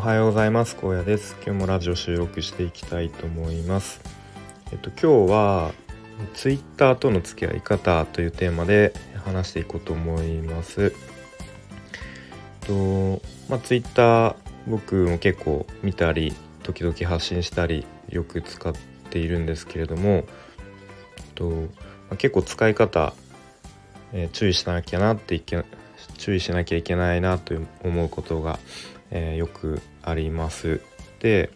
おはようございます。高野です。今日もラジオ収録していきたいと思います。えっと今日はツイッターとの付き合い方というテーマで話していこうと思います。とまあツイッター僕も結構見たり時々発信したりよく使っているんですけれどもと、まあ、結構使い方、えー、注意しなきゃなっていけ注意しなきゃいけないなと思うことが、えー、よくあります。で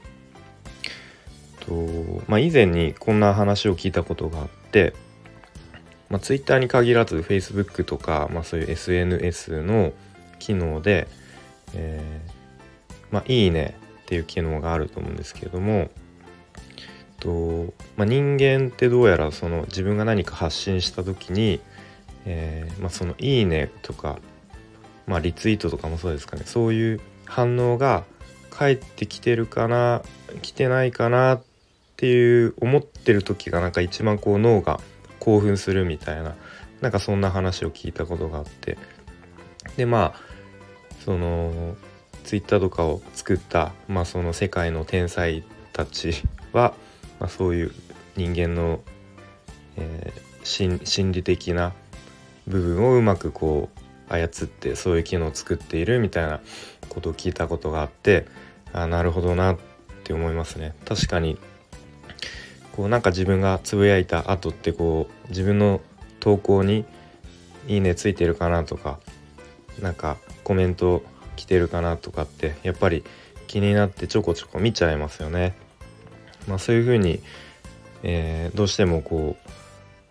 と、まあ、以前にこんな話を聞いたことがあって、まあ、Twitter に限らず Facebook とか、まあ、そういう SNS の機能で、えー、まあ、いいねっていう機能があると思うんですけれどもと、まあ、人間ってどうやらその自分が何か発信した時に、えー、まあ、その「いいね」とかまあ、リツイートとかもそうですかねそういう反応が返ってきてるかな来てないかなっていう思ってる時がなんか一番こう脳が興奮するみたいななんかそんな話を聞いたことがあって。でまあそのツイッターとかを作った、まあ、その世界の天才たちは、まあ、そういう人間の、えー、心理的な部分をうまくこう操ってそういう機能を作っているみたいなことを聞いたことがあってあなるほどなって思いますね確かにこうなんか自分がつぶやいた後ってこう自分の投稿に「いいね」ついてるかなとかなんかコメント来てるかなとかってやっぱり気になってちょこちょこ見ちゃいますよね。まあ、そういうふうに、えー、どうしてもこう、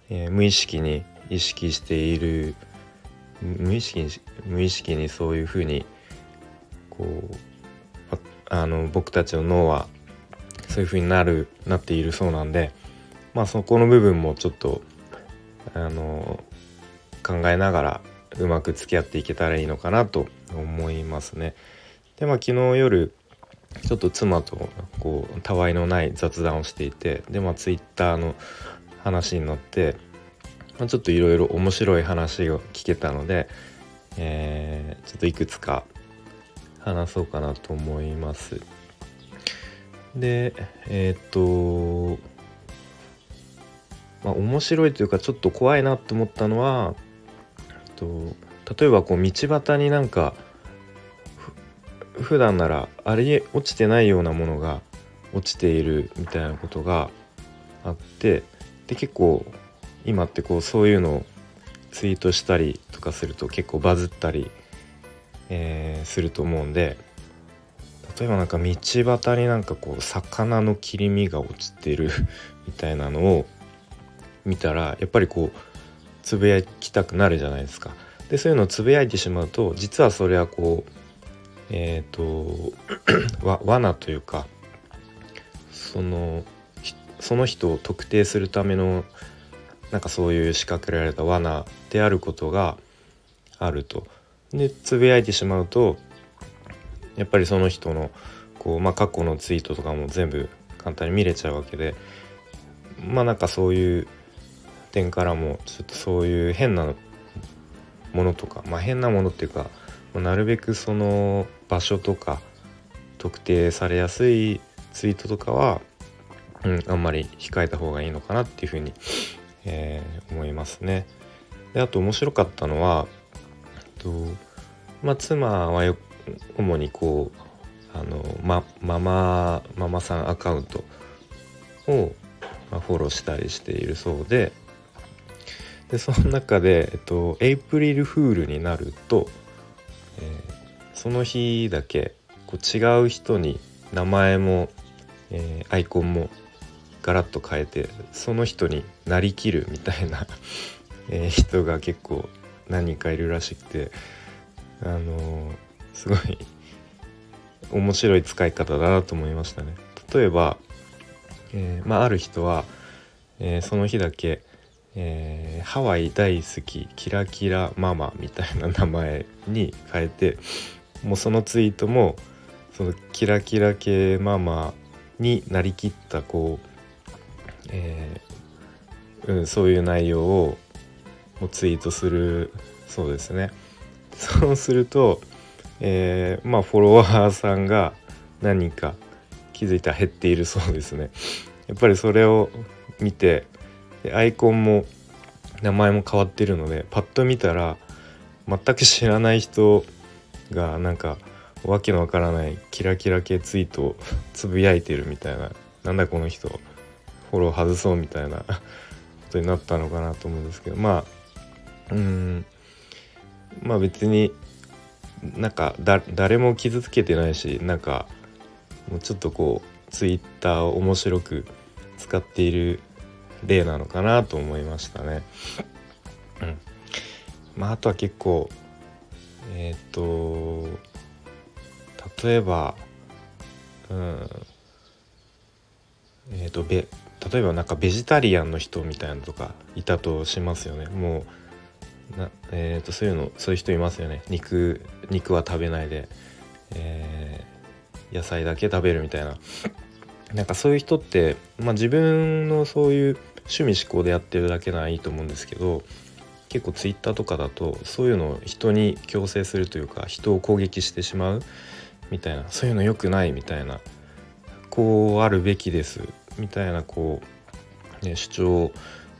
えー、無意識に意識している無意識に無意識にそういうふうにこうあの僕たちの脳はそういうふうになるなっているそうなんでまあそこの部分もちょっとあの考えながらうまく付き合っていけたらいいのかなと思いますね。でまあ昨日夜ちょっと妻とこうたわいのない雑談をしていてでまあツイッターの話になってまあ、ちょっといろいろ面白い話を聞けたので、えー、ちょっといくつか話そうかなと思います。でえっ、とまあ面白いというかちょっと怖いなって思ったのはと例えばこう道端になんか普段ならあり落ちてないようなものが落ちているみたいなことがあってで結構今ってこうそういうのをツイートしたりとかすると結構バズったり、えー、すると思うんで例えばなんか道端になんかこう魚の切り身が落ちてる みたいなのを見たらやっぱりこうつぶやきたくなるじゃないですか。でそういうのをつぶやいてしまうと実はそれはこうえっ、ー、とわ罠というかそのその人を特定するためのなんかそういう仕掛けられた罠であることがあると。でつぶやいてしまうとやっぱりその人のこう、まあ、過去のツイートとかも全部簡単に見れちゃうわけでまあなんかそういう点からもちょっとそういう変なものとかまあ変なものっていうかなるべくその場所とか特定されやすいツイートとかは、うん、あんまり控えた方がいいのかなっていうふうにえー、思いますね。であと面白かったのはと、まあ、妻はよ主にこうあの、ま、ママママさんアカウントを、まあ、フォローしたりしているそうででその中で、えっと、エイプリルフールになると、えー、その日だけこう違う人に名前も、えー、アイコンもガラッと変えてその人になりきるみたいなえ人が結構何人かいるらしくてあの、すごい面白い使い方だなと思いましたね。例えば、えー、まあ、ある人は、えー、その日だけ、えーハワイ大好きキラキラママみたいな名前に変えてもうそのツイートもそのキラキラ系ママになりきったこうえー、うん、そういう内容ををツイートするそうですね。そうすると、えー、まあフォロワーさんが何人か気づいたら減っているそうですね やっぱりそれを見てアイコンも名前も変わってるのでパッと見たら全く知らない人がなんかわけのわからないキラキラ系ツイートをつぶやいてるみたいななんだこの人フォロー外そうみたいな ことになったのかなと思うんですけどまあうん。まあ別になんか誰も傷つけてないしなんかもうちょっとこうツイッターを面白く使っている例なのかなと思いましたね。うん、まああとは結構えっ、と例えばうん。えっ、とべ例えばなんかベジタリアンの人みたいなのとかいたとしますよね。もうな、えーと、そういうのそういう人いますよね。肉肉は食べないで、えー、野菜だけ食べるみたいな。なんかそういう人って、まあ、自分のそういう趣味思考でやってるだけならいいと思うんですけど結構ツイッターとかだとそういうのを人に強制するというか人を攻撃してしまうみたいなそういうの良くないみたいなこうあるべきですみたいなこう、ね、主張を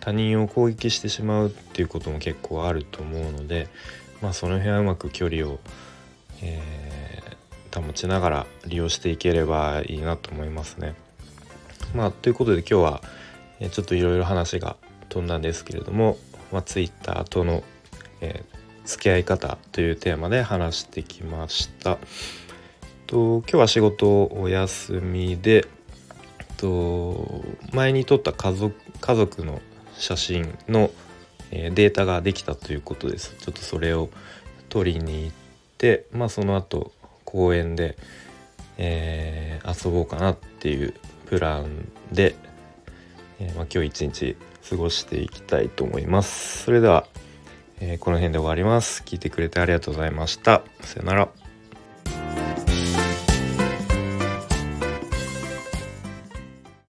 他人を攻撃してしまうっていうことも結構あると思うのでまあその辺はうまく距離を、えー、保ちながら利用していければいいなと思いますね。まあということで今日はちょっといろいろ話が飛んだんですけれども、まあ、Twitter との、えー、付き合い方というテーマで話してきました。と今日は仕事お休みでと前に撮った家族家族の写真の、え、データができたということですちょっとそれを取りに行ってまあその後公園で、えー、遊ぼうかなっていうプランでえー、まあ、今日一日過ごしていきたいと思います。それでは、えー、この辺で終わります。聞いてくれてありがとうございました。さよなら。